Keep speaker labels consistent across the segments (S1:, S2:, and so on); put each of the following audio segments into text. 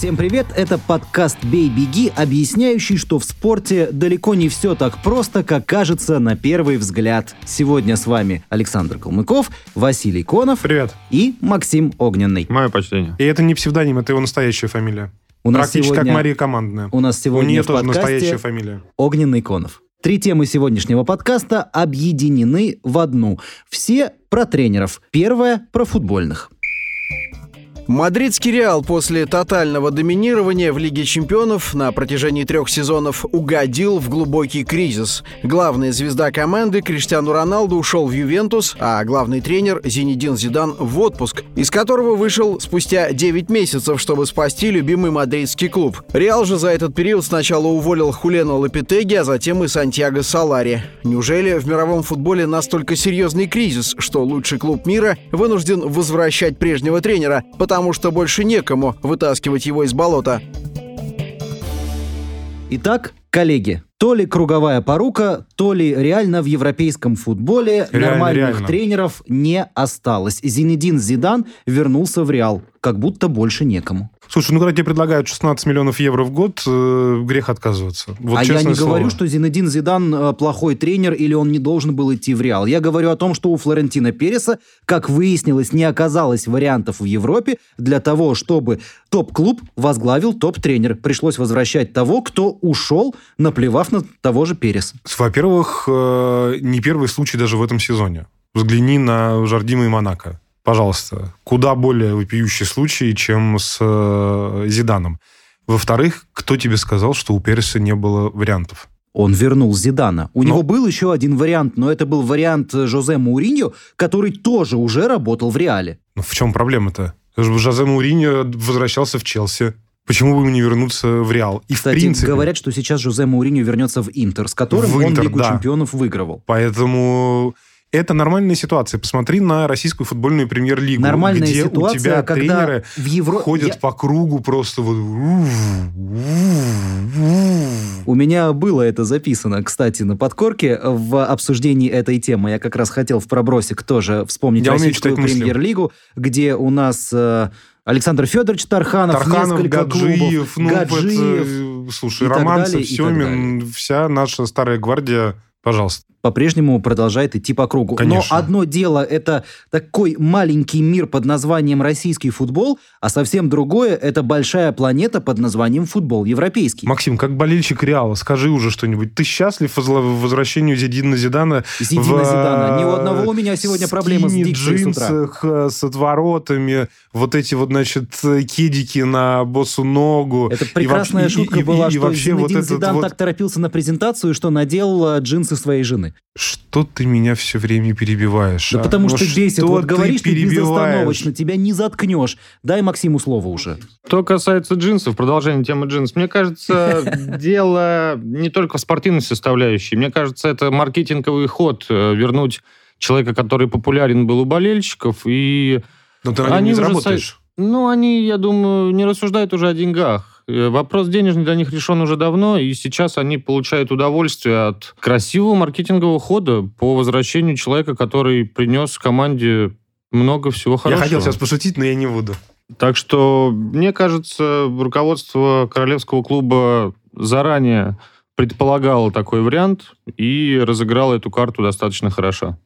S1: Всем привет, это подкаст «Бей-беги», объясняющий, что в спорте далеко не все так просто, как кажется на первый взгляд. Сегодня с вами Александр Калмыков, Василий Конов
S2: Привет.
S1: и Максим Огненный.
S3: Мое почтение.
S2: И это не псевдоним, это его настоящая фамилия.
S1: У нас
S2: Практически
S1: сегодня-
S2: как Мария Командная.
S1: У нас сегодня
S2: У нее
S1: в
S2: тоже
S1: подкасте
S2: настоящая фамилия.
S1: Огненный Конов. Три темы сегодняшнего подкаста объединены в одну. Все про тренеров. Первая про футбольных.
S4: Мадридский Реал после тотального доминирования в Лиге чемпионов на протяжении трех сезонов угодил в глубокий кризис. Главная звезда команды Криштиану Роналду ушел в Ювентус, а главный тренер Зинедин Зидан в отпуск, из которого вышел спустя 9 месяцев, чтобы спасти любимый мадридский клуб. Реал же за этот период сначала уволил Хулена Лапитеги, а затем и Сантьяго Салари. Неужели в мировом футболе настолько серьезный кризис, что лучший клуб мира вынужден возвращать прежнего тренера, потому что больше некому вытаскивать его из болота?
S1: Итак, коллеги, то ли круговая порука, то ли реально в европейском футболе
S2: Реально,
S1: нормальных
S2: реально.
S1: тренеров не осталось. Зинедин Зидан вернулся в Реал, как будто больше некому.
S2: Слушай, ну когда тебе предлагают 16 миллионов евро в год, э, грех отказываться. Вот
S1: а я не говорю,
S2: слово.
S1: что Зинедин Зидан э, плохой тренер или он не должен был идти в Реал. Я говорю о том, что у Флорентина Переса, как выяснилось, не оказалось вариантов в Европе для того, чтобы топ-клуб возглавил топ-тренер. Пришлось возвращать того, кто ушел, наплевав на того же Переса.
S2: Во-первых, э, не первый случай даже в этом сезоне. Взгляни на Жардима и Монако. Пожалуйста. Куда более вопиющий случай, чем с э, Зиданом. Во-вторых, кто тебе сказал, что у Переса не было вариантов?
S1: Он вернул Зидана. У
S2: Но-
S1: него был еще один вариант, но это был вариант э, Жозе Мауриньо, который тоже уже работал в Реале.
S2: Ну, в чем проблема-то? Жозе Мауриньо возвращался в Челси. Почему бы ему не вернуться в Реал? И
S1: Кстати,
S2: в принципе...
S1: говорят, что сейчас Жозе Мауриньо вернется в Интер, с которым
S2: В
S1: он
S2: Интер,
S1: Лигу
S2: да.
S1: чемпионов выигрывал.
S2: Поэтому это нормальная ситуация. Посмотри на российскую футбольную премьер-лигу,
S1: Нормальная
S2: где
S1: ситуация,
S2: у тебя
S1: когда
S2: тренеры
S1: в Евро-
S2: ходят
S1: Я-
S2: по кругу просто вот...
S1: У меня было это записано, кстати, на подкорке в обсуждении этой темы. Я как раз хотел в пробросик тоже вспомнить
S2: Я
S1: российскую премьер-лигу, где у нас э, Александр Федорович Тарханов,
S2: Тарханов,
S1: несколько
S2: Гаджиев,
S1: клубов,
S2: ну,
S1: Гаджиев.
S2: это, слушай, Романцев, Семин, вся наша старая гвардия, пожалуйста.
S1: по-прежнему продолжает идти по кругу.
S2: Конечно.
S1: Но одно дело это такой маленький мир под названием российский футбол, а совсем другое это большая планета под названием футбол европейский.
S2: Максим, как болельщик Реала, скажи уже что-нибудь. Ты счастлив возвращению Зидина Зидана?
S1: Зидина
S2: в,
S1: Зидана. Ни у
S2: э,
S1: одного у меня сегодня проблема с дикцией с утра.
S2: джинсах, э, с отворотами, вот эти вот, значит, э, кедики на босу ногу.
S1: Это
S2: И
S1: прекрасная
S2: вообще- и-
S1: шутка
S2: и-
S1: была,
S2: и
S1: что
S2: вообще вот
S1: Зинедин
S2: этот
S1: Зидан
S2: вот-
S1: так торопился на презентацию, что надел э, джинсы своей жены.
S2: Что ты меня все время перебиваешь?
S1: Да
S2: а?
S1: потому
S2: Ну
S1: что бесит.
S2: что
S1: Вот говоришь ты безостановочно, тебя не заткнешь. Дай Максиму слово уже.
S3: Что касается джинсов, продолжение темы джинсов, мне кажется, дело не только в спортивной составляющей. Мне кажется, это маркетинговый ход э, вернуть человека, который популярен был у болельщиков, и
S2: Но ты на нем не
S3: уже
S2: заработаешь.
S3: Ну, они, я думаю, не рассуждают уже о деньгах. Э, Вопрос денежный для них решен уже давно, и сейчас они получают удовольствие от красивого маркетингового хода по возвращению человека, который принес команде много всего
S2: Я
S3: хорошего.
S2: хотел сейчас пошутить, но я не буду.
S3: Так что, мне кажется, руководство Королевского клуба заранее предполагало такой вариант и разыграло эту карту достаточно хорошо.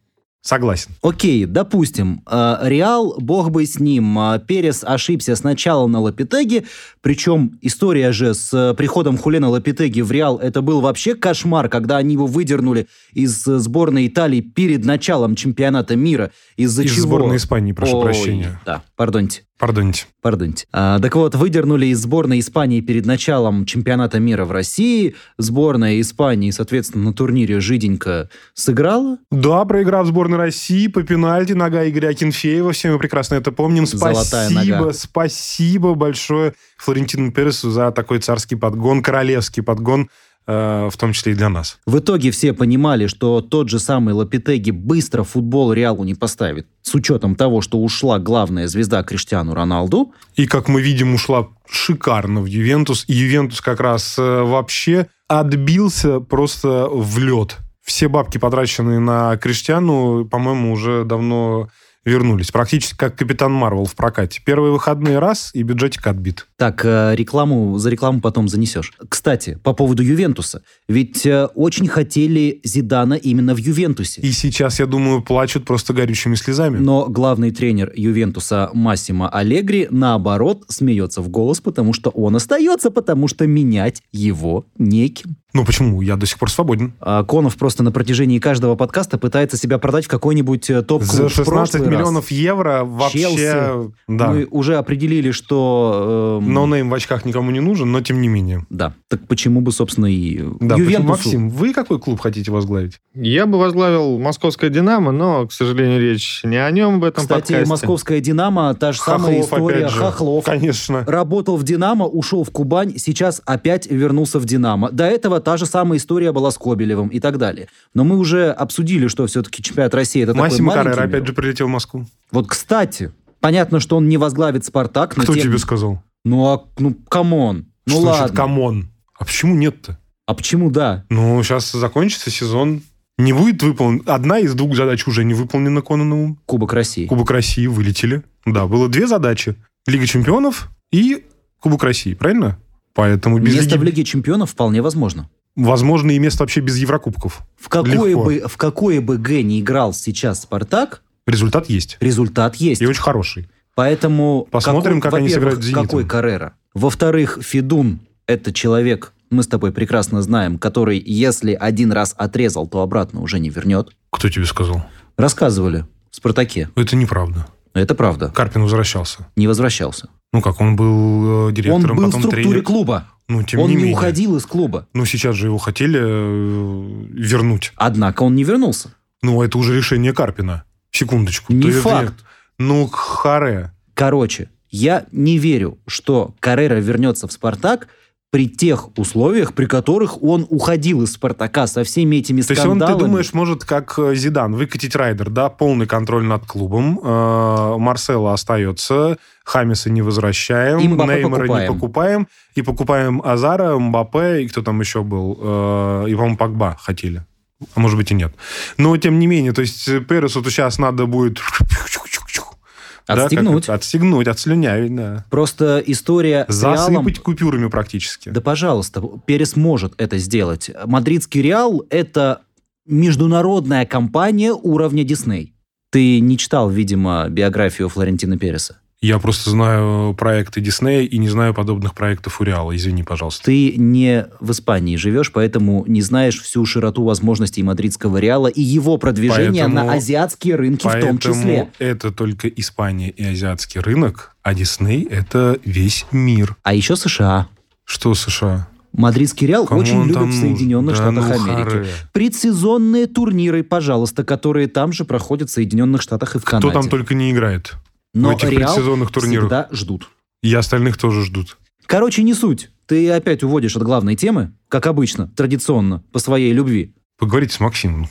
S2: Согласен.
S1: Окей, допустим, э, Реал, бог бы с ним, э, Перес ошибся сначала на Лапитеге, причем история же с э, приходом Хулена Лапитеги в Реал, это был вообще кошмар, когда они его выдернули из сборной Италии перед началом чемпионата мира, из-за
S2: Из
S1: чего...
S2: сборной Испании, прошу
S1: Ой,
S2: прощения.
S1: Да, пардоньте.
S2: Пардоните.
S1: Пардоньте. А, так вот, выдернули из сборной Испании перед началом чемпионата мира в России. Сборная Испании, соответственно, на турнире жиденько сыграла.
S2: Да, проиграв сборной России по пенальти, нога Игоря Акинфеева, все мы прекрасно это помним.
S1: Золотая
S2: Спасибо,
S1: нога.
S2: спасибо большое Флорентину Пересу за такой царский подгон, королевский подгон, в том числе и для нас.
S1: В итоге все понимали, что тот же самый Лапитеги быстро футбол Реалу не поставит. С учетом того, что ушла главная звезда Криштиану Роналду.
S2: И, как мы видим, ушла шикарно в Ювентус. И Ювентус как раз э, вообще отбился просто в лед. Все бабки, потраченные на Криштиану, по-моему, уже давно вернулись. Практически как Капитан Марвел в прокате. Первые выходные раз, и бюджетик отбит.
S1: Так, э, рекламу за рекламу потом занесешь. Кстати, по поводу Ювентуса. Ведь э, очень хотели Зидана именно в Ювентусе.
S2: И сейчас, я думаю, плачут просто горючими слезами.
S1: Но главный тренер Ювентуса Массимо Аллегри, наоборот, смеется в голос, потому что он остается, потому что менять его неким.
S2: Ну почему? Я до сих пор свободен.
S1: А Конов просто на протяжении каждого подкаста пытается себя продать в какой-нибудь э, топ-клуб.
S2: За
S1: В
S2: 16
S1: прошлый раз
S2: миллионов евро вообще...
S1: Челси.
S2: Да.
S1: Мы уже определили, что... эм,
S2: Ноунейм в очках никому не нужен, но тем не менее.
S1: Да. Так почему бы, собственно, и
S2: Да, почему,
S1: Ювентусу?
S2: Максим, вы какой клуб хотите возглавить?
S3: Я бы возглавил московское «Динамо», но, к сожалению, речь не о нем в этом
S1: Кстати,
S3: подкасте.
S1: московская «Динамо», та же самая
S2: Хохлов,
S1: история.
S2: опять же.
S1: Хохлов.
S2: Конечно.
S1: Работал в «Динамо», ушел в Кубань, сейчас опять вернулся в «Динамо». До этого та же самая история была с Кобелевым и так далее. Но мы уже обсудили, что все-таки чемпионат России это такой
S2: Массимо
S1: маленький
S2: Каррера
S1: мир.
S2: опять же прилетел в Москву.
S1: Вот, кстати, понятно, что он не возглавит «Спартак».
S2: Кто
S1: тем-
S2: тебе сказал?
S1: Ну, а, ну, come on. Ну,
S2: Что
S1: ладно.
S2: значит come on? А почему нет-то?
S1: А почему да?
S2: Ну, сейчас закончится сезон. Не будет выполнен. Одна из двух задач уже не выполнена Кононовым.
S1: Кубок России.
S2: Кубок России вылетели. Да, было две задачи. Лига чемпионов и Кубок России, правильно? Поэтому без
S1: Место
S2: Лиги-
S1: в Лиге чемпионов вполне возможно.
S2: Возможно, и место вообще без Еврокубков.
S1: В какое,
S2: Легко.
S1: бы, в какое бы Г не играл сейчас «Спартак»,
S2: Результат есть.
S1: результат есть.
S2: И очень хороший.
S1: Поэтому...
S2: Посмотрим, как они сыграют с «Зенитом».
S1: Какой Каррера. Во-вторых, Федун – это человек, мы с тобой прекрасно знаем, который, если один раз отрезал, то обратно уже не вернет.
S2: Кто тебе сказал?
S1: Рассказывали в «Спартаке».
S2: Это неправда.
S1: Это правда.
S2: Карпин возвращался.
S1: Не возвращался.
S2: Ну как, он был э,
S1: Он
S2: директором,
S1: был в структуре
S2: тренер.
S1: клуба.
S2: Ну, тем
S1: он
S2: не,
S1: не,
S2: менее.
S1: уходил из клуба.
S2: Ну, сейчас же его хотели э, вернуть.
S1: Однако он не вернулся.
S2: Ну, это уже решение Карпина. Секундочку.
S1: Не
S2: То
S1: факт.
S2: Ну, харе.
S1: Короче, я не верю, что Каррера вернется в «Спартак» при тех условиях, при которых он уходил из «Спартака» со всеми этими
S2: То есть он,
S1: скандалами.
S2: ты думаешь, может, как э, Зидан, выкатить райдер, да, полный контроль над клубом, э, Марсело остается, Хамиса не возвращаем,
S1: И Мбаппе
S2: Неймара не
S1: покупаем.
S2: покупаем, и покупаем Азара, Мбаппе, и кто там еще был, э, и, по-моему, Пакба хотели. А может быть и нет. Но, тем не менее, то есть э, Пересу то сейчас надо будет... да,
S1: Отстегнуть.
S2: это, отстегнуть, отслюнявить, да.
S1: Просто история с Реалом...
S2: Засыпать купюрами практически.
S1: Да, пожалуйста, Перес может это сделать. Мадридский Реал – это международная компания уровня Дисней. Ты не читал, видимо, биографию Флорентина Переса.
S2: Я просто знаю проекты Диснея и не знаю подобных проектов у Реала. Извини, пожалуйста.
S1: Ты не в Испании живешь, поэтому не знаешь всю широту возможностей мадридского Реала и его продвижения
S2: Поэтому-
S1: на азиатские рынки в том числе.
S2: это только Испания и азиатский рынок, а Дисней – это весь мир.
S1: А еще США.
S2: Что США?
S1: Мадридский Реал
S2: Кому
S1: очень любят в? Соединенных
S2: Да
S1: Штатах
S2: ну,
S1: Америки.
S2: харе.
S1: Предсезонные турниры, пожалуйста, которые там же проходят в Соединенных Штатах и в Канаде.
S2: Кто там только не играет
S1: Но
S2: в этих
S1: Реал
S2: предсезонных турнирах.
S1: всегда ждут.
S2: И остальных тоже ждут.
S1: Короче, не суть. Ты опять уводишь от главной темы, как обычно, традиционно, по своей любви.
S2: Поговорите с Максимом.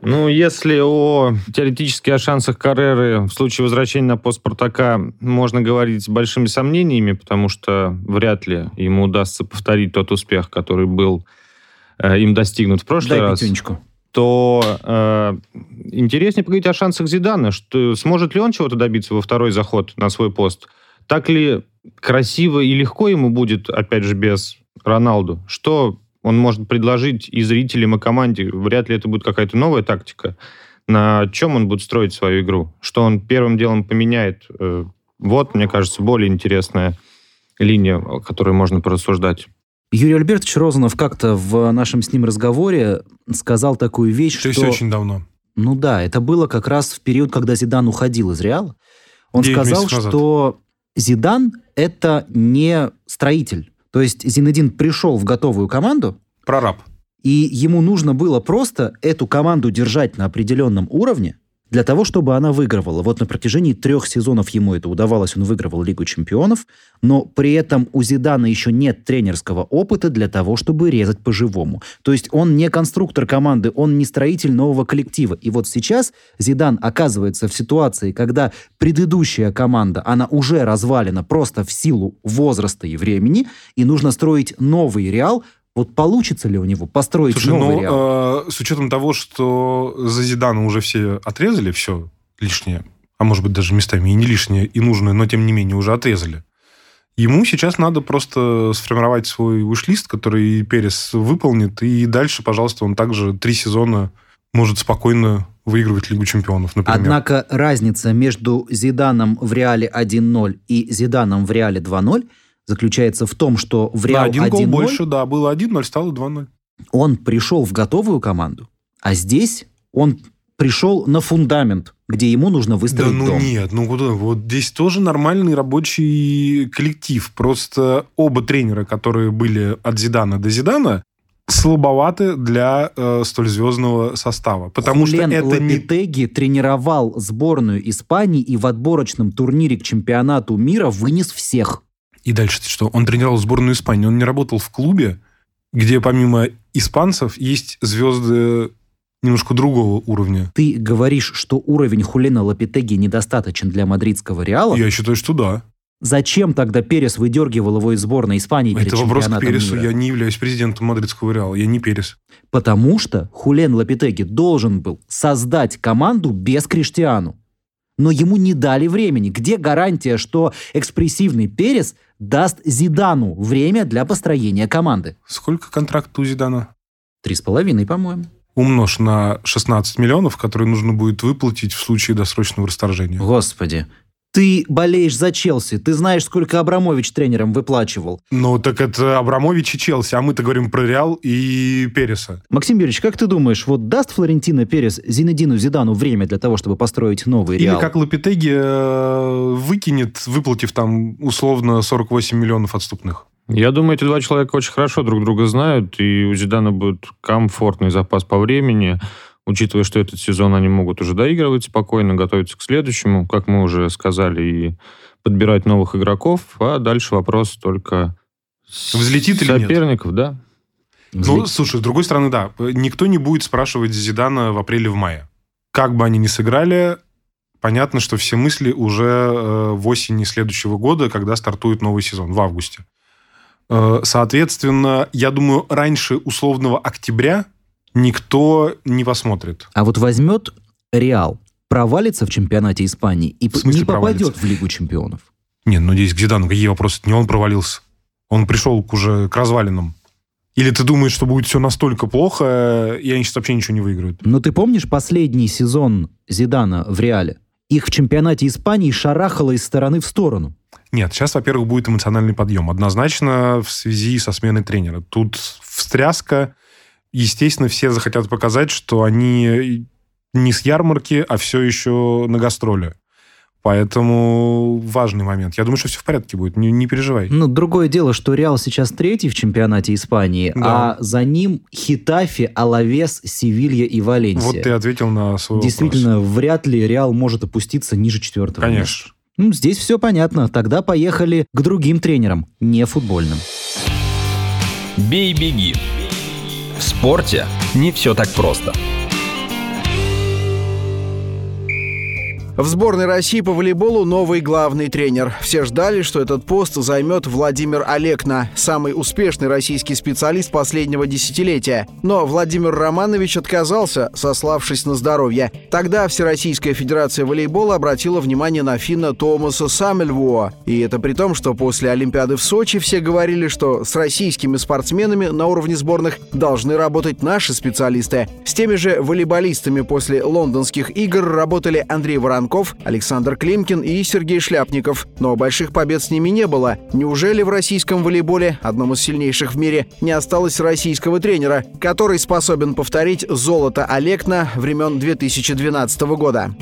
S3: Ну, если о теоретически о шансах Карреры в случае возвращения на пост Спартака можно говорить с большими сомнениями, потому что вряд ли ему удастся повторить тот успех, который был э, им достигнут в прошлый
S1: Дай
S3: раз,
S1: пятюнечку.
S3: То э, интереснее поговорить о шансах Зидана, что сможет ли он чего-то добиться во второй заход на свой пост. Так ли красиво и легко ему будет, опять же, без Роналду? Что он может предложить и зрителям, и команде? Вряд ли это будет какая-то новая тактика. На чем он будет строить свою игру? Что он первым делом поменяет? Э, Вот, мне кажется, более интересная линия, о которой можно порассуждать.
S1: Юрий Альбертович Розанов как-то в нашем с ним разговоре сказал такую вещь,
S2: То
S1: что...
S2: есть очень давно.
S1: Ну да, это было как раз в период, когда Зидан уходил из Реала. Он сказал, что Зидан — это не строитель. То есть Зинедин пришел в готовую команду,
S2: Прораб.
S1: и ему нужно было просто эту команду держать на определенном уровне, для того, чтобы она выигрывала. Вот на протяжении трех сезонов ему это удавалось, он выигрывал Лигу чемпионов, но при этом у Зидана еще нет тренерского опыта для того, чтобы резать по-живому. То есть он не конструктор команды, он не строитель нового коллектива. И вот сейчас Зидан оказывается в ситуации, когда предыдущая команда, она уже развалена просто в силу возраста и времени, и нужно строить новый Реал, вот получится ли у него построить
S2: Слушай,
S1: новый
S2: ну,
S1: Реал?
S2: э, с учетом того, что за Зидана уже все отрезали, все лишнее, а может быть даже местами и не лишнее, и нужное, но тем не менее уже отрезали. Ему сейчас надо просто сформировать свой вышлист, который Перес выполнит, и дальше, пожалуйста, он также три сезона может спокойно выигрывать Лигу чемпионов, например.
S1: Однако разница между Зиданом в Реале 1-0 и Зиданом в Реале 2-0 заключается в том, что в Реал
S2: один гол
S1: 1-0
S2: больше, да, было 1-0, стало 2-0.
S1: он пришел в готовую команду, а здесь он пришел на фундамент, где ему нужно
S2: Да
S1: выстроить
S2: ну
S1: дом.
S2: нет, ну куда? Вот здесь тоже нормальный рабочий коллектив. Просто оба тренера, которые были от Зидана до Зидана, слабоваты для э, столь звездного состава. Потому
S1: Хулен
S2: что это не...
S1: Лопетеги тренировал сборную Испании и в отборочном турнире к чемпионату мира вынес всех.
S2: И дальше что? Он тренировал сборную Испании. Он не работал в клубе, где помимо испанцев есть звезды немножко другого уровня.
S1: Ты говоришь, что уровень Хулена Лопетеги недостаточен для мадридского Реала.
S2: Я считаю, что да.
S1: Зачем тогда Перес выдергивал его из сборной Испании перед
S2: Это вопрос к Пересу.
S1: мира?
S2: Я не являюсь президентом мадридского Реала. Я не Перес.
S1: Потому что Хулен Лопетеги должен был создать команду без Криштиану. Но ему не дали времени. Где гарантия, что экспрессивный Перес даст Зидану время для построения команды?
S2: Сколько контракт у Зидана?
S1: Три с половиной, по-моему.
S2: умножь на 16 миллионов, которые нужно будет выплатить в случае досрочного расторжения.
S1: Господи. Ты болеешь за Челси. Ты знаешь, сколько Абрамович тренером выплачивал.
S2: Ну, так это Абрамович и Челси, а мы-то говорим про Реал и Переса.
S1: Максим Юрьевич, как ты думаешь, вот даст Флорентино Перес Зинедину Зидану время для того, чтобы построить новый
S2: Или
S1: Реал?
S2: как Лапитеги э, выкинет, выплатив там условно 48 миллионов отступных.
S3: Я думаю, эти два человека очень хорошо друг друга знают, и у Зидана будет комфортный запас по времени, учитывая, что этот сезон они могут уже доигрывать спокойно, готовиться к следующему, как мы уже сказали, и подбирать новых игроков, а дальше вопрос только
S2: Взлетит или нет?
S3: соперников, да.
S2: Ну, слушай, с другой стороны, да, никто не будет спрашивать Зидана в апреле, в мае. Как бы они ни сыграли, понятно, что все мысли уже э, в осени следующего года, когда стартует новый сезон, в августе. Э, Соответственно, я думаю, раньше условного октября никто не посмотрит.
S1: А вот возьмет Реал, провалится в чемпионате Испании и
S2: В
S1: не попадет
S2: провалится?
S1: в Лигу чемпионов.
S2: Не, ну здесь к Зидану какие вопросы? Не он провалился. Он пришел к уже к развалинам. Или ты думаешь, что будет все настолько плохо, и они сейчас вообще ничего не выиграют?
S1: Но ты помнишь последний сезон Зидана в Реале? Их в чемпионате Испании шарахало из стороны в сторону.
S2: Нет, сейчас, во-первых, будет эмоциональный подъем. Однозначно в связи со сменой тренера. Тут встряска. Естественно, все захотят показать, что они не с ярмарки, а все еще на гастроли. Поэтому важный момент. Я думаю, что все в порядке будет, не, не переживай.
S1: Ну, другое дело, что Реал сейчас третий в чемпионате Испании,
S2: Да.
S1: а за ним Хитафи, Алавес, Севилья и Валенсия.
S2: Вот ты ответил на свой
S1: Действительно, вряд ли Реал может опуститься ниже четвертого
S2: вопрос.
S1: места.
S2: Конечно.
S1: Ну, здесь все понятно. Тогда поехали к другим тренерам, не футбольным.
S5: Бей-беги. В спорте не все так просто.
S4: В сборной России по волейболу новый главный тренер. Все ждали, что этот пост займет Владимир Олекна, самый успешный российский специалист последнего десятилетия. Но Владимир Романович отказался, сославшись на здоровье. Тогда Всероссийская Федерация волейбола обратила внимание на финна Томаса Самельвуа. И это при том, что после Олимпиады в Сочи все говорили, что с российскими спортсменами на уровне сборных должны работать наши специалисты. С теми же волейболистами после лондонских игр работали Андрей Воронков, Александр Климкин и Сергей Шляпников. Но больших побед с ними не было. Неужели в российском волейболе, одном из сильнейших в мире, не осталось российского тренера, который способен повторить золото Олекна времен 2012 года?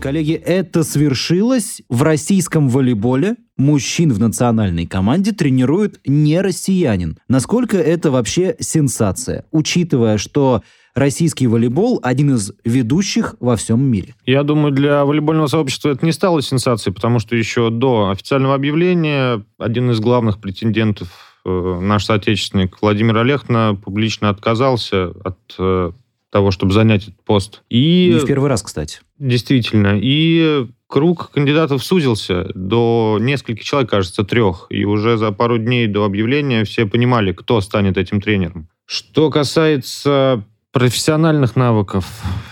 S1: Коллеги, это свершилось в российском волейболе. Мужчин в национальной команде тренирует не россиянин. Насколько это вообще сенсация, учитывая, что российский волейбол один из ведущих во всем мире?
S3: Я думаю, для волейбольного сообщества это не стало сенсацией, потому что еще до официального объявления один из главных претендентов, э, наш соотечественник Владимир Олехна, публично отказался от э, того, чтобы занять этот пост. И
S1: Не в первый раз, кстати.
S3: действительно, и круг кандидатов сузился до нескольких человек, кажется, трех. И уже за пару дней до объявления все понимали, кто станет этим тренером. Что касается профессиональных навыков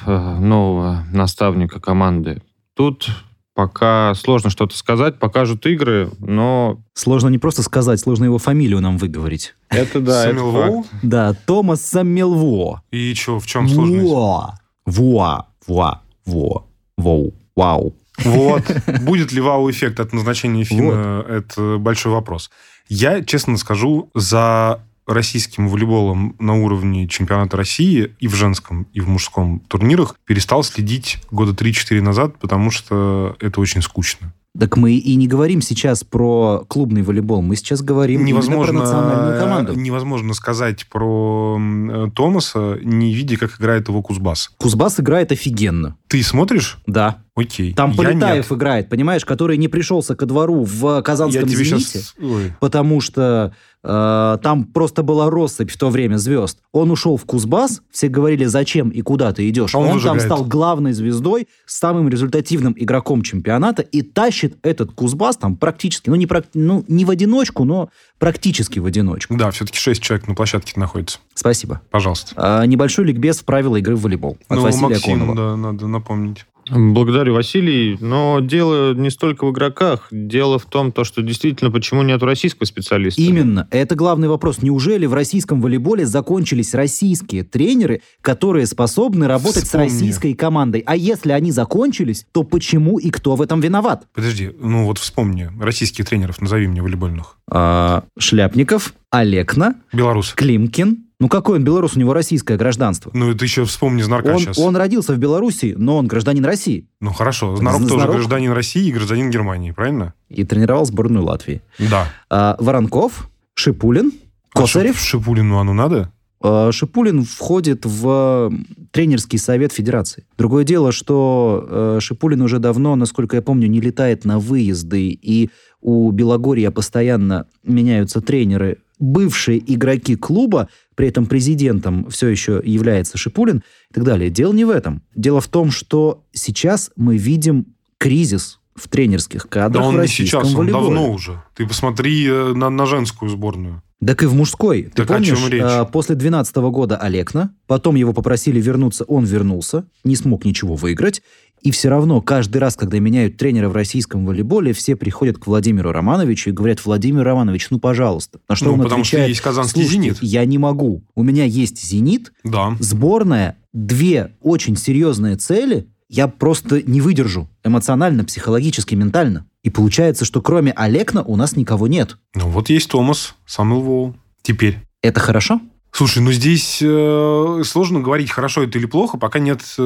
S3: э, нового наставника команды, тут пока сложно что-то сказать, покажут игры, но
S1: Сложно не просто сказать, сложно его фамилию нам выговорить.
S3: это да, это факт.
S1: Да, Томас Саммелво.
S2: И что, в чем сложность?
S1: Во. Во. Во. Во. Воу. Вау.
S2: Вот. Будет ли вау-эффект от назначения Фина, это большой вопрос. Я, честно скажу, за российским волейболом на уровне чемпионата России и в женском, и в мужском турнирах перестал следить года 3-4 назад, потому что это очень скучно.
S1: Так мы и не говорим сейчас про клубный волейбол, мы сейчас говорим именно про национальную команду.
S2: невозможно сказать про э, Томаса, не видя, как играет его Кузбасс.
S1: Кузбасс играет офигенно.
S2: Ты смотришь?
S1: Да.
S2: Окей.
S1: Там
S2: Я
S1: Полетаев
S2: нет.
S1: играет, понимаешь, который не пришелся ко двору в
S2: Я
S1: Казанском «Зените».
S2: сейчас... Ой.
S1: потому что э, там просто была россыпь в то время звезд. Он ушел в Кузбасс, все говорили, зачем и куда ты идешь.
S2: А он
S1: он там
S2: играет.
S1: стал главной звездой, самым результативным игроком чемпионата и тащит этот Кузбасс там практически, ну не, ну, не в одиночку, но практически в одиночку.
S2: Да, все-таки шесть человек на площадке находится.
S1: Спасибо.
S2: Пожалуйста.
S1: А, небольшой ликбез в правила игры в волейбол от
S2: ну,
S1: Василия
S2: Максим,
S1: Конова.
S2: да, надо напомнить.
S3: Благодарю, Василий. Но дело не столько в игроках. Дело в том, то, что действительно, почему нет российского специалиста.
S1: Именно. Это главный вопрос. Неужели в российском волейболе закончились российские тренеры, которые способны работать
S2: Вспомни.
S1: с российской командой? А если они закончились, то почему и кто в этом виноват?
S2: Подожди, ну вот вспомни, российских тренеров, назови мне волейбольных.
S1: А, Шляпников, Олекна,
S2: Белорус.
S1: Климкин. Ну какой он белорус, у него российское гражданство.
S2: Ну, это еще вспомни Знарка
S1: Он,
S2: сейчас.
S1: он родился в Белоруссии, но он гражданин России
S2: Ну, хорошо. Знарок
S1: Знарок?
S2: тоже гражданин России и гражданин Германии, правильно?
S1: и тренировал сборную Латвии.
S2: Да.
S1: А, Воронков, Шипулин,
S2: А
S1: Косарев.
S2: Шип- Шипулину оно надо?
S1: Э, Шипулин входит в э, тренерский совет федерации. Другое дело, что э, Шипулин уже давно, насколько я помню, не летает на выезды, и у Белогорья постоянно меняются тренеры. Бывшие игроки клуба, при этом президентом все еще является Шипулин и так далее. Дело не в этом. Дело в том, что сейчас мы видим кризис в тренерских
S2: Да
S1: кадрах в
S2: он не сейчас, он
S1: волейболе.
S2: давно уже. Ты посмотри э, на, на женскую сборную.
S1: Так и в мужской. Ты
S2: Так о
S1: помнишь,
S2: чем речь?
S1: э, после 2012 года Олекна, потом его попросили вернуться, он вернулся, не смог ничего выиграть, и все равно каждый раз, когда меняют тренера в российском волейболе, все приходят к Владимиру Романовичу и говорят, Владимир Романович, ну, пожалуйста. На что
S2: Ну,
S1: он
S2: потому что
S1: отвечает,
S2: есть казанский
S1: «Слушайте,
S2: «Зенит».
S1: я не могу. У меня есть «Зенит»,
S2: Да.
S1: сборная, две очень серьезные цели, я просто не выдержу эмоционально, психологически, ментально. И получается, что кроме Олекна у нас никого нет.
S2: Ну, вот есть Томас, Самуэл Воу. Теперь.
S1: Это хорошо?
S2: Слушай, ну здесь э, сложно говорить, хорошо это или плохо, пока нет э,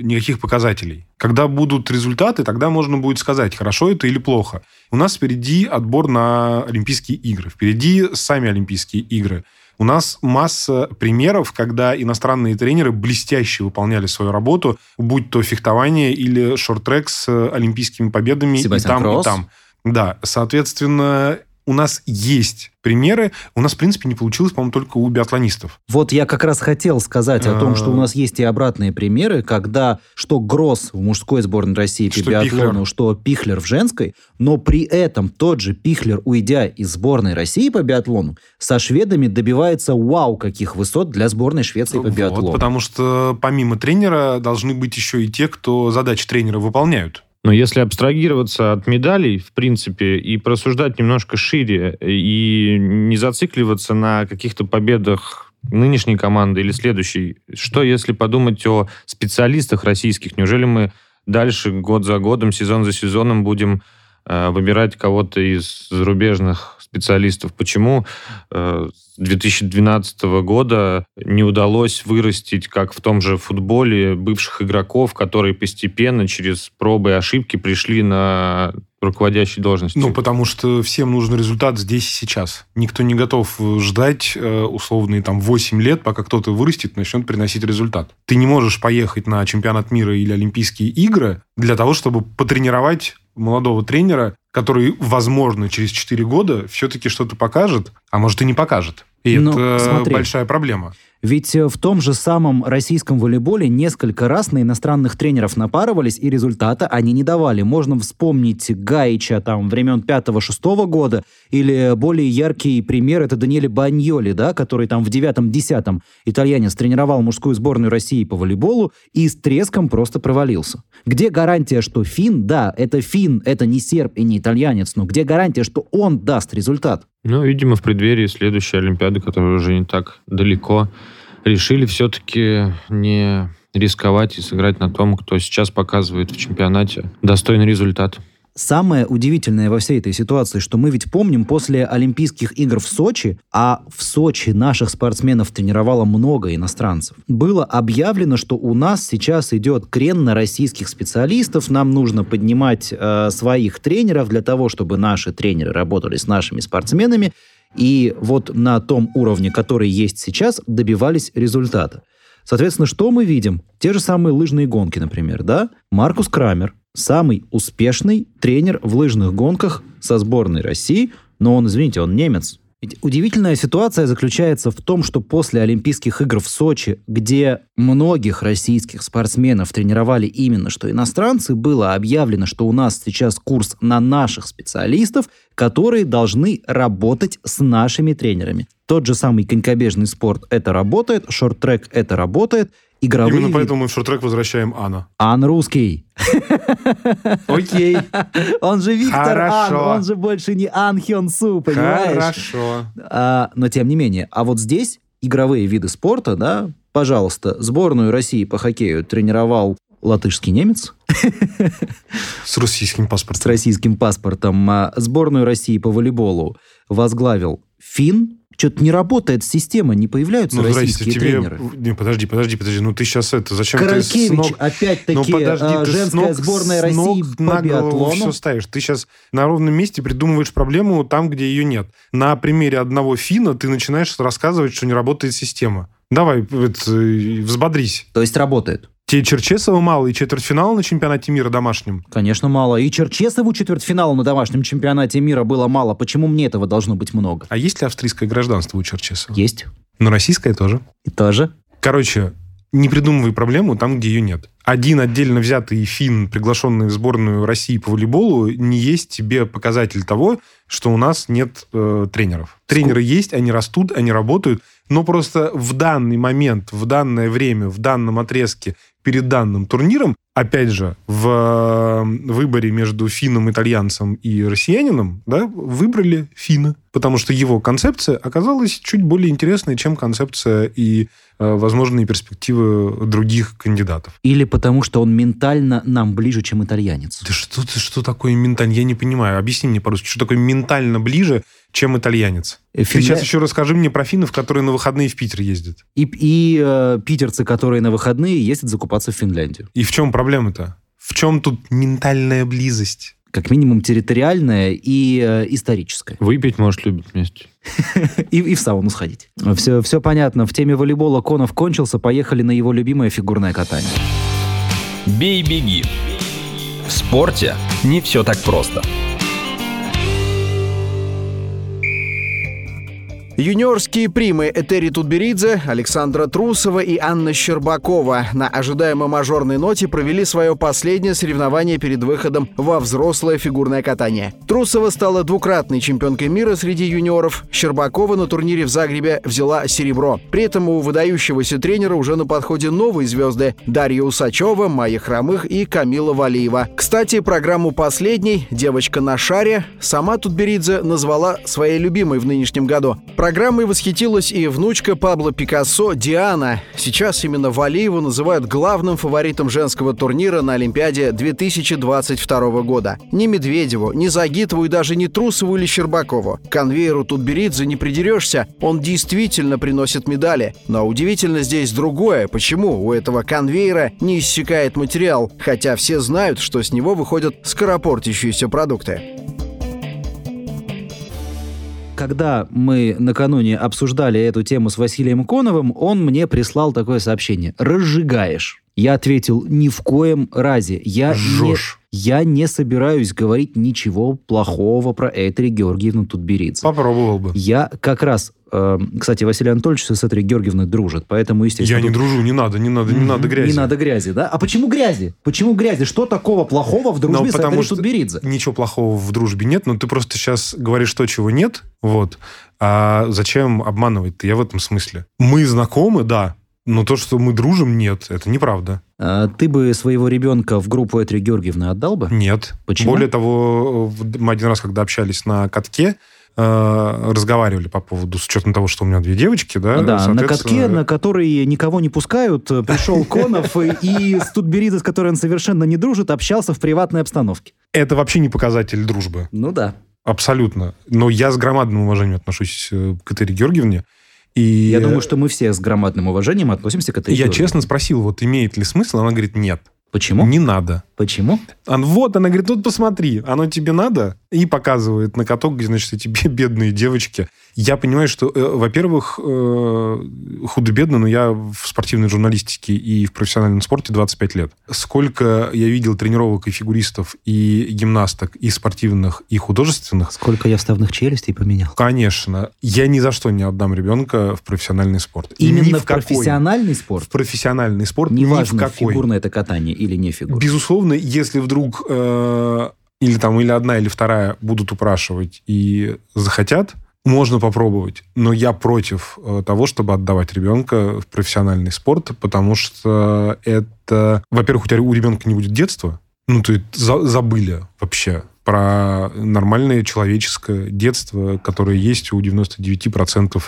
S2: никаких показателей. Когда будут результаты, тогда можно будет сказать, хорошо это или плохо. У нас впереди отбор на Олимпийские игры, впереди сами Олимпийские игры. У нас масса примеров, когда иностранные тренеры блестяще выполняли свою работу, будь то фехтование или шорт-трек с э, олимпийскими победами
S1: Себастьян
S2: и там,
S1: Кросс.
S2: и там. Да, соответственно, у нас есть примеры. У нас, в принципе, не получилось, по-моему, только у биатлонистов.
S1: Вот я как раз хотел сказать о том, что у
S2: А.
S1: нас есть и обратные примеры, когда что Гросс в мужской сборной России по
S2: Что
S1: биатлону,
S2: Пихлер.
S1: что Пихлер в женской, но при этом тот же Пихлер, уйдя из сборной России по биатлону, со шведами добивается вау каких высот для сборной Швеции по
S2: Вот,
S1: биатлону.
S2: потому что помимо тренера должны быть еще и те, кто задачи тренера выполняют.
S3: Но если абстрагироваться от медалей, в принципе, и просуждать немножко шире, и не зацикливаться на каких-то победах нынешней команды или следующей, что если подумать о специалистах российских? Неужели мы дальше год за годом, сезон за сезоном будем выбирать кого-то из зарубежных специалистов. Почему э, с 2012 года не удалось вырастить, как в том же футболе, бывших игроков, которые постепенно через пробы и ошибки пришли на руководящей должности?
S2: Ну, потому что всем нужен результат здесь и сейчас. Никто не готов ждать э, условные там 8 лет, пока кто-то вырастет, начнет приносить результат. Ты не можешь поехать на чемпионат мира или Олимпийские игры для того, чтобы потренировать молодого тренера, который, возможно, через 4 года все-таки что-то покажет, а может и не покажет. И
S1: Ну,
S2: это
S1: смотри.
S2: большая проблема.
S1: Ведь э, в том же самом российском волейболе несколько раз на иностранных тренеров напарывались, и результата они не давали. Можно вспомнить Гаича там времен 5-6 года, или более яркий пример это Даниэле Баньоли, да, который там в 9-10 итальянец тренировал мужскую сборную России по волейболу и с треском просто провалился. Где гарантия, что фин, да, это фин, это не серб и не итальянец, но где гарантия, что он даст результат?
S3: Ну, видимо, в преддверии следующей Олимпиады, которая уже не так далеко, решили все-таки не рисковать и сыграть на том, кто сейчас показывает в чемпионате достойный результат.
S1: Самое удивительное во всей этой ситуации, что мы ведь помним после Олимпийских игр в Сочи, а в Сочи наших спортсменов тренировало много иностранцев, было объявлено, что у нас сейчас идет крен на российских специалистов, нам нужно поднимать э, своих тренеров для того, чтобы наши тренеры работали с нашими спортсменами, и вот на том уровне, который есть сейчас, добивались результата. Соответственно, что мы видим? Те же самые лыжные гонки, например, да? Маркус Крамер, самый успешный тренер в лыжных гонках со сборной России, но он, извините, он немец. Ведь удивительная ситуация заключается в том, что после Олимпийских игр в Сочи, где многих российских спортсменов тренировали именно что иностранцы, было объявлено, что у нас сейчас курс на наших специалистов, которые должны работать с нашими тренерами. Тот же самый конькобежный спорт это работает, шорт-трек это работает, игровые
S2: Именно поэтому мы в шорт-трек возвращаем Анна.
S1: Ан русский.
S2: Окей.
S1: Он же Виктор Ан, он же больше не Ан Хён Су, понимаешь?
S2: Хорошо.
S1: А, но тем не менее, а вот здесь игровые виды спорта, да, пожалуйста, сборную России по хоккею тренировал латышский немец
S2: С российским
S1: с
S2: паспортом.
S1: российским паспортом, а сборную России по волейболу возглавил фин. Что-то не работает система, не появляются
S2: Ну, здрасте,
S1: российские
S2: тебе...
S1: тренеры.
S2: Не, подожди, подожди, подожди. Ну, ты сейчас это... Зачем ты с
S1: Каракевич,
S2: ног...
S1: опять-таки,
S2: Ну, подожди,
S1: а,
S2: ты с
S1: женская
S2: ног-
S1: сборная России
S2: ног
S1: по
S2: на голову
S1: биатлону.
S2: все ставишь. Ты сейчас на ровном месте придумываешь проблему там, где ее нет. На примере одного фина ты начинаешь рассказывать, что не работает система. Давай, это, взбодрись.
S1: То есть работает.
S2: Тебе Черчесова мало и четвертьфинала на чемпионате мира домашнем.
S1: Конечно, мало. И Черчесову четвертьфиналу на домашнем чемпионате мира было мало. Почему мне этого должно быть много?
S2: А есть ли австрийское гражданство у Черчесова?
S1: Есть.
S2: Ну, российское тоже.
S1: И тоже.
S2: Короче, не придумывай проблему там, где ее нет. Один отдельно взятый фин, приглашенный в сборную России по волейболу, не есть тебе показатель того, что у нас нет э, тренеров. Тренеры есть, они растут, они работают, но просто в данный момент, в данное время, в данном отрезке перед данным турниром, опять же, в э, выборе между финном, итальянцем и россиянином, да, выбрали финна, потому что его концепция оказалась чуть более интересной, чем концепция и э, возможные перспективы других кандидатов.
S1: Или потому, что он ментально нам ближе, чем итальянец.
S2: Да что ты, что такое ментально? Я не понимаю. Объясни мне по-русски, что такое ментально ближе, чем итальянец?
S1: Э,
S2: Ты
S1: Финля-
S2: сейчас еще расскажи мне про финнов, которые на выходные в Питер ездят.
S1: И, и, э, питерцы, которые на выходные ездят закупаться в Финляндию.
S2: И в чем проблема-то? В чем тут ментальная близость?
S1: Как минимум территориальная и э, историческая.
S3: Выпить, может, любит вместе.
S1: И, и в сауну сходить. Все, все понятно. В теме волейбола Конов кончился. Поехали на его любимое фигурное катание.
S5: Бей-беги. В спорте не все так просто.
S4: Юниорские примы Этери Тутберидзе, Александра Трусова и Анна Щербакова на ожидаемой мажорной ноте провели свое последнее соревнование перед выходом во взрослое фигурное катание. Трусова стала двукратной чемпионкой мира среди юниоров. Щербакова на турнире в Загребе взяла серебро. При этом у выдающегося тренера уже на подходе новые звезды Дарья Усачева, Майя Хромых и Камила Валиева. Кстати, программу последней «Девочка на шаре» сама Тутберидзе назвала своей любимой в нынешнем году. Программой восхитилась и внучка Пабло Пикассо Диана. Сейчас именно Валиеву называют главным фаворитом женского турнира на Олимпиаде 2022 года. Ни Медведеву, ни Загитову и даже не Трусову или Щербакову. Конвейеру Тутберидзе не придерешься, он действительно приносит медали. Но удивительно здесь другое, почему у этого конвейера не иссякает материал, хотя все знают, что с него выходят скоропортящиеся продукты.
S1: Когда мы накануне обсуждали эту тему с Василием Коновым, он мне прислал такое сообщение. «Разжигаешь». Я ответил, ни в коем разе. Я
S2: Жжешь.
S1: не, я не собираюсь говорить ничего плохого про Этери Георгиевну Тутберидзе.
S2: Попробовал бы.
S1: Я как раз... э, кстати, Василий Анатольевич с Этерой Георгиевной дружит, поэтому, естественно...
S2: Я не дружу, не надо, не надо, не надо грязи.
S1: Не надо грязи, да? А почему грязи? Почему грязи? Что такого плохого в дружбе
S2: Ну,
S1: с
S2: что
S1: Тутберидзе?
S2: Ничего плохого в дружбе нет, но ты просто сейчас говоришь то, чего нет, вот. А зачем обманывать-то? Я в этом смысле. Мы знакомы, да, но то, что мы дружим, нет, это неправда.
S1: А ты бы своего ребенка в группу Этери Георгиевны отдал бы?
S2: Нет.
S1: Почему?
S2: Более того, мы один раз, когда общались на катке, э, разговаривали по поводу, с учетом того, что у меня две девочки, да,
S1: Да, на катке, на который никого не пускают, э, пришел Конов и- с Тутберидзе, с которой он совершенно не дружит, общался в приватной обстановке.
S2: Это вообще не показатель дружбы.
S1: Ну да.
S2: Абсолютно. Но я с громадным уважением отношусь э, к Этере Георгиевне. И
S1: Я думаю, что мы все с громадным уважением относимся к этой
S2: я честно спросил, вот имеет ли смысл? Она говорит, нет.
S1: Почему?
S2: Не надо.
S1: Почему?
S2: А вот, она говорит, вот посмотри, оно тебе надо? И показывает на каток, где, значит, эти бе- бедные девочки. Я понимаю, что, э, во-первых, э, худо-бедно, но я в спортивной журналистике и в профессиональном спорте 25 лет. Сколько я видел тренировок и фигуристов, и гимнасток, и спортивных, и художественных,
S1: Сколько я вставных челюстей поменял?
S2: Конечно. Я ни за что не отдам ребенка в профессиональный спорт. Ни
S1: Именно
S2: в
S1: в
S2: какой.
S1: профессиональный спорт?
S2: В профессиональный спорт ни в
S1: Неважно,
S2: какой.
S1: фигурное это катание или не фигурное.
S2: Безусловно, если вдруг э, или там или одна, или вторая будут упрашивать и захотят, можно попробовать. Но я против э, того, чтобы отдавать ребенка в профессиональный спорт, потому что это, во-первых, у тебя у ребенка не будет детства, ну, есть за- забыли вообще про нормальное человеческое детство, которое есть у 99%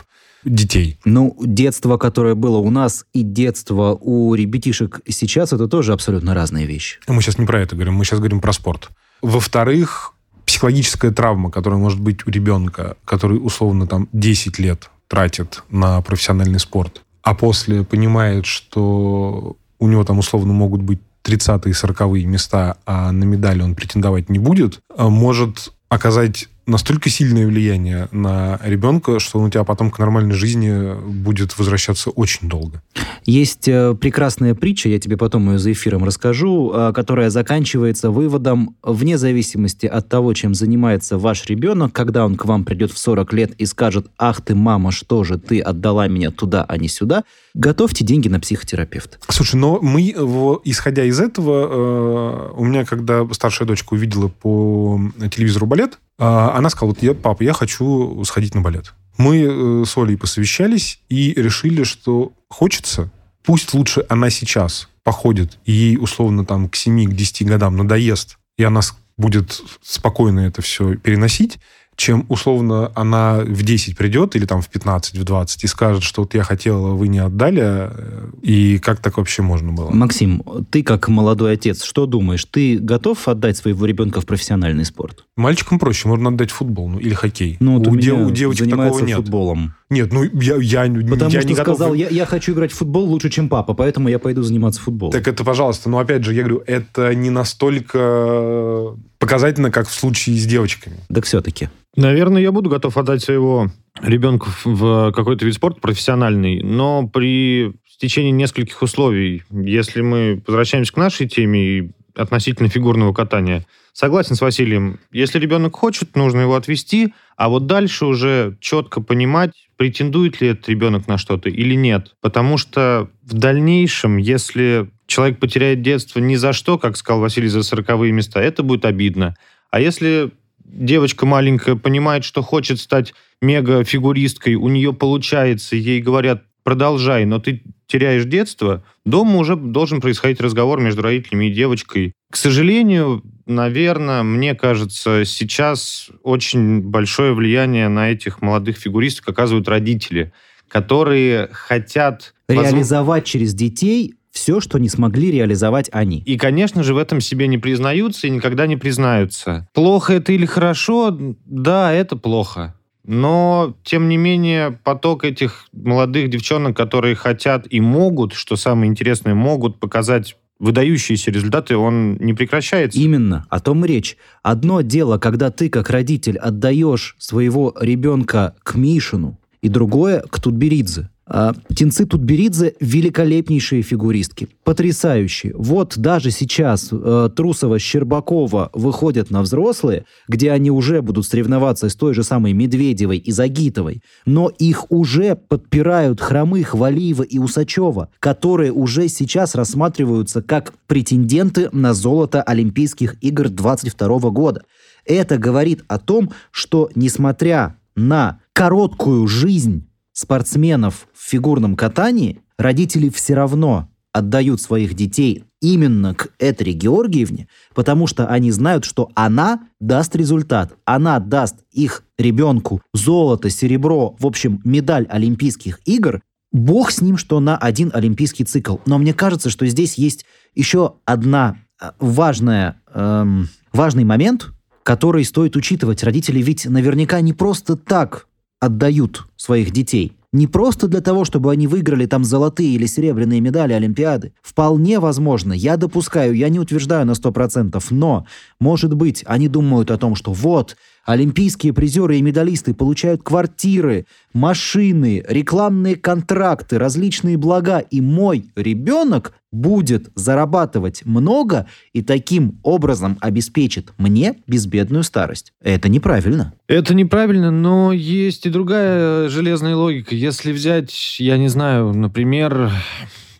S2: детей.
S1: Ну, детство, которое было у нас, и детство у ребятишек сейчас, это тоже абсолютно разные вещи.
S2: Мы сейчас не про это говорим, мы сейчас говорим про спорт. Во-вторых, психологическая травма, которая может быть у ребенка, который условно там 10 лет тратит на профессиональный спорт, а после понимает, что у него там условно могут быть 30-е и 40-е места, а на медали он претендовать не будет, а может оказать настолько сильное влияние на ребенка, что он у тебя потом к нормальной жизни будет возвращаться очень долго.
S1: Есть э, прекрасная притча, я тебе потом ее за эфиром расскажу, э, которая заканчивается выводом, вне зависимости от того, чем занимается ваш ребенок, когда он к вам придет в 40 лет и скажет, ах ты, мама, что же, ты отдала меня туда, а не сюда, готовьте деньги на психотерапевта.
S2: Слушай, но мы, во- исходя из этого, э, у меня, когда старшая дочка увидела по телевизору балет, э, она сказала, вот я, папа, я хочу сходить на балет. Мы э, с Олей посовещались и решили, что хочется, пусть лучше она сейчас походит, и ей условно там к 7-10 годам надоест, и она будет спокойно это все переносить, чем условно она в 10 придет или там в 15, в 20 и скажет, что вот я хотела, вы не отдали, э, и как так вообще можно было?
S1: Максим, ты как молодой отец, что думаешь, ты готов отдать своего ребенка в профессиональный спорт?
S2: Мальчикам проще, можно отдать футбол ну, или хоккей.
S1: Ну, вот
S2: у,
S1: у,
S2: де-
S1: меня
S2: у девочек такого нет.
S1: футболом.
S2: Нет, ну я, я,
S1: Потому
S2: я
S1: что
S2: не готов.
S1: сказал, я, я хочу играть в футбол лучше, чем папа, поэтому я пойду заниматься футболом.
S2: Так это, пожалуйста, но опять же, я говорю, это не настолько показательно, как в случае с девочками.
S1: Так все-таки.
S3: Наверное, я буду готов отдать своего ребенка в- какой-то вид спорта профессиональный, но при стечении нескольких условий. Если мы возвращаемся к нашей теме относительно фигурного катания, согласен с Василием. Если ребенок хочет, нужно его отвести, а вот дальше уже четко понимать, претендует ли этот ребенок на что-то или нет. Потому что в дальнейшем, если человек потеряет детство ни за что, как сказал Василий, за сороковые места, это будет обидно. А если девочка маленькая понимает, что хочет стать мега-фигуристкой, у нее получается, ей говорят, продолжай, но ты теряешь детство, дома уже должен происходить разговор между родителями и девочкой. К сожалению, наверное, мне кажется, сейчас очень большое влияние на этих молодых фигуристов оказывают родители, которые хотят...
S1: Реализовать через детей все, что не смогли реализовать они.
S3: И, конечно же, в этом себе не признаются и никогда не признаются. Плохо это или хорошо? Да, это плохо. Но, тем не менее, поток этих молодых девчонок, которые хотят и могут, что самое интересное, могут показать выдающиеся результаты, он не прекращается.
S1: Именно, о том и речь. Одно дело, когда ты, как родитель, отдаешь своего ребенка к Мишину, и другое к Тутберидзе. А птенцы Тутберидзе великолепнейшие фигуристки, потрясающие. Вот даже сейчас э, Трусова, Щербакова выходят на взрослые, где они уже будут соревноваться с той же самой Медведевой и Загитовой, но их уже подпирают Хромых, Валиева и Усачева, которые уже сейчас рассматриваются как претенденты на золото Олимпийских игр 22 года. Это говорит о том, что несмотря на короткую жизнь спортсменов в фигурном катании, родители все равно отдают своих детей именно к Этери Георгиевне, потому что они знают, что она даст результат. Она даст их ребенку золото, серебро, в общем, медаль Олимпийских игр. Бог с ним, что на один олимпийский цикл. Но мне кажется, что здесь есть еще одна э, важная, эм, важный момент, который стоит учитывать. Родители ведь наверняка не просто так отдают своих детей. Не просто для того, чтобы они выиграли там золотые или серебряные медали Олимпиады. Вполне возможно, я допускаю, я не утверждаю на 100%, но, может быть, они думают о том, что вот, олимпийские призеры и медалисты получают квартиры, машины, рекламные контракты, различные блага, и мой ребенок будет зарабатывать много и таким образом обеспечит мне безбедную старость. Это неправильно.
S3: Это неправильно, но есть и другая железная логика. Если взять, я не знаю, например,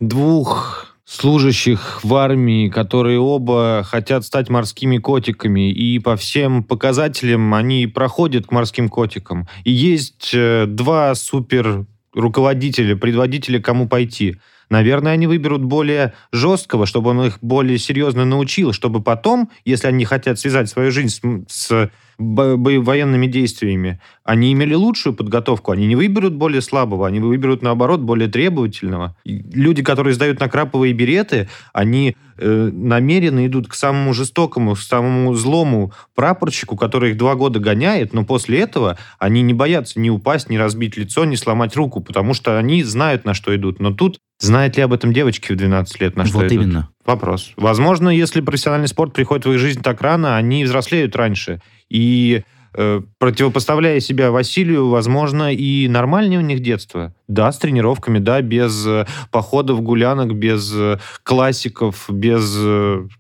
S3: двух служащих в армии, которые оба хотят стать морскими котиками, и по всем показателям они проходят к морским котикам. И есть э, два супер руководителя, предводителя, кому пойти. Наверное, они выберут более жесткого, чтобы он их более серьезно научил, чтобы потом, если они хотят связать свою жизнь с, с военными действиями, они имели лучшую подготовку. Они не выберут более слабого, они выберут, наоборот, более требовательного. И люди, которые сдают на краповые береты, они э, намеренно идут к самому жестокому, к самому злому прапорщику, который их два года гоняет, но после этого они не боятся ни упасть, ни разбить лицо, ни сломать руку, потому что они знают, на что идут. Но тут знает ли об этом девочки в 12 лет, на что
S1: вот
S3: идут?
S1: именно.
S3: Вопрос. Возможно, если профессиональный спорт приходит в их жизнь так рано, они взрослеют раньше. И э, противопоставляя себя Василию, возможно, и нормальнее у них детство. Да, с тренировками, да, без э, походов, гулянок, без э, классиков, без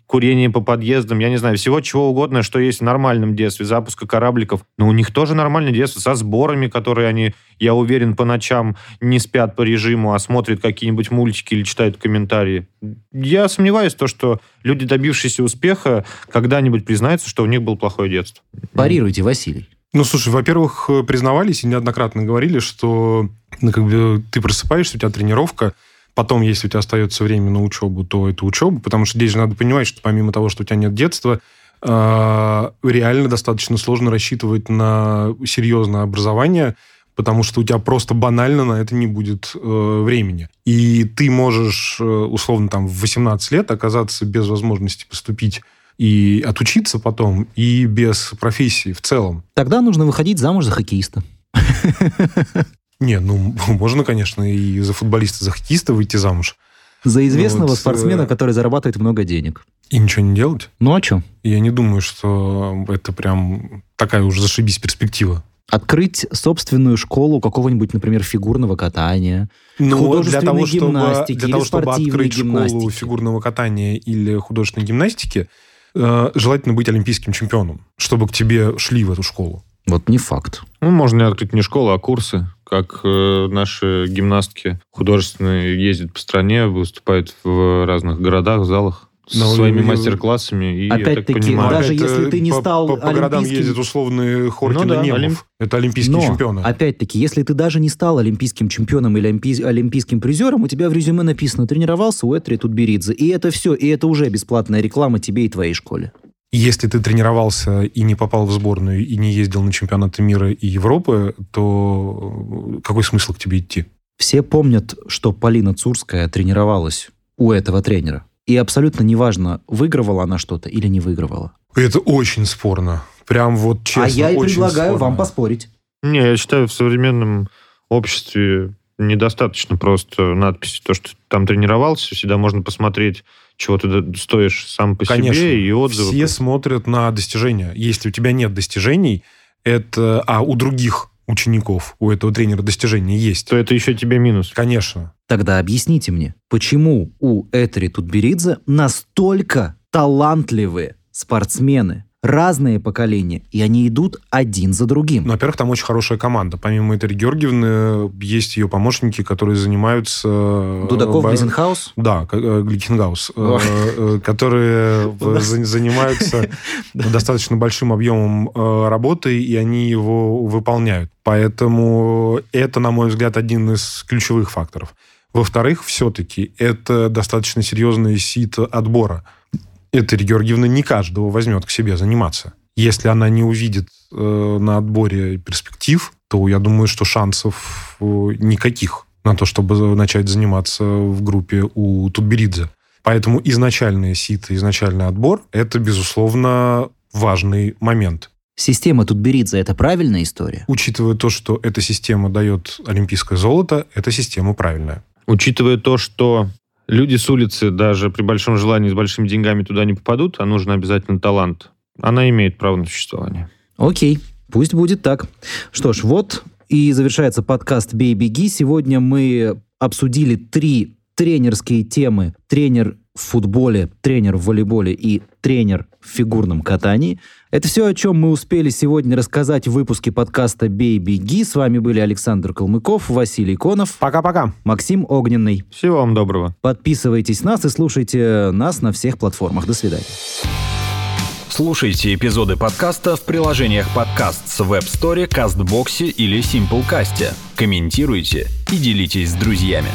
S3: курения по подъездам, я не знаю, всего чего угодно, что есть в нормальном детстве, запуска корабликов. Но у них тоже нормальное детство со сборами, которые они, я уверен, по ночам не спят по режиму, а смотрят какие-нибудь мультики или читают комментарии. Я сомневаюсь в том, что люди, добившиеся успеха, когда-нибудь признаются, что у них было плохое детство.
S1: Парируйте, Василий.
S2: Ну, слушай, во-первых, признавались и неоднократно говорили, что ну, как бы ты просыпаешься, у тебя тренировка, потом, если у тебя остается время на учебу, то это учеба, потому что здесь же надо понимать, что помимо того, что у тебя нет детства, а, реально достаточно сложно рассчитывать на серьезное образование, потому что у тебя просто банально на это не будет э, времени. И ты можешь, э, условно, там, в 18 лет оказаться без возможности поступить и отучиться потом, и без профессии в целом.
S1: Тогда нужно выходить замуж за хоккеиста.
S2: Не, ну, можно, конечно, и за футболиста, за хоккеиста выйти замуж.
S1: За известного
S2: вот,
S1: спортсмена,
S2: э,
S1: который зарабатывает много денег.
S2: И ничего не делать?
S1: Ну а что?
S2: Я не думаю, что это прям такая уже зашибись перспектива.
S1: Открыть собственную школу какого-нибудь, например, фигурного катания,
S2: Но для того, чтобы,
S1: гимнастики
S2: для
S1: или
S2: того, чтобы открыть школу
S1: гимнастики.
S2: фигурного катания или художественной гимнастики, э, желательно быть олимпийским чемпионом, чтобы к тебе шли в эту школу.
S1: Вот не факт.
S3: Ну, можно открыть не школу, а курсы. Как э, наши гимнастки художественные ездят по стране, выступают в разных городах, залах. с
S2: Ну,
S3: своими
S2: и-
S3: мастер-классами. И,
S1: Опять-таки, даже
S2: Это
S1: если ты не
S2: по-
S1: стал
S2: По, по городам
S1: олимпийским-
S2: ездят условные Хоркин
S3: Ну да,
S2: Немов.
S3: олимп-
S2: Это олимпийские
S1: Но,
S2: чемпионы.
S1: опять-таки, если ты даже не стал олимпийским чемпионом или олимпи- олимпийским призером, у тебя в резюме написано «тренировался у Этри Тутберидзе». И это все, и это уже бесплатная реклама тебе и твоей школе.
S2: Если ты тренировался и не попал в сборную, и не ездил на чемпионаты мира и Европы, то какой смысл к тебе идти?
S1: Все помнят, что Полина Цурская тренировалась у этого тренера. И абсолютно неважно, выигрывала она что-то или не выигрывала.
S2: Это очень спорно. Прям вот честно,
S1: а я и
S2: очень
S1: предлагаю
S2: спорно.
S1: вам поспорить.
S3: Не, я считаю, в современном обществе недостаточно просто надписи, то, что ты там тренировался, всегда можно посмотреть, чего ты стоишь сам по
S2: Конечно.
S3: себе, и отзывы.
S2: Все смотрят на достижения. Если у тебя нет достижений, это... А у других учеников, у этого тренера достижения есть.
S3: то это еще тебе минус.
S2: Конечно.
S1: Тогда объясните мне, почему у Этери Тутберидзе настолько талантливые спортсмены, разные поколения, и они идут один за другим?
S2: Ну, во-первых, там очень хорошая команда. Помимо Этери Георгиевны, есть ее помощники, которые занимаются... э,
S1: Дудаков,
S2: бо-
S1: Глизенхаус?
S2: Да, э, Гликенгаус, э, которые в- за- занимаются достаточно большим объемом работы, и они его выполняют. Поэтому это, на мой взгляд, один из ключевых факторов. Во-вторых, все-таки это достаточно серьезный сит отбора. Эта Георгиевна не каждого возьмет к себе заниматься. Если она не увидит э, на отборе перспектив, то я думаю, что шансов э, никаких на то, чтобы начать заниматься в группе у Тутберидзе. Поэтому изначальные ситы, изначальный отбор – это, безусловно, важный момент.
S1: Система Тутберидзе – это правильная история?
S2: Учитывая то, что эта система дает олимпийское золото, эта система правильная.
S3: Учитывая то, что люди с улицы даже при большом желании с большими деньгами туда не попадут, а нужен обязательно талант, она имеет право на существование.
S1: Окей, пусть будет так. Что ж, вот и завершается подкаст «Бей-беги». Сегодня мы обсудили три тренерские темы. Тренер в футболе, тренер в волейболе и тренер в фигурном катании. Это все, о чем мы успели сегодня рассказать в выпуске подкаста «Бей-беги». С вами были Александр Калмыков, Василий Конов,
S2: Пока-пока.
S1: Максим Огненный.
S3: Всего вам доброго.
S1: Подписывайтесь на нас и слушайте нас на всех платформах. До свидания.
S5: Слушайте эпизоды подкаста в приложениях подкаст с Web Store, CastBox или Simplecast. Комментируйте и делитесь с друзьями.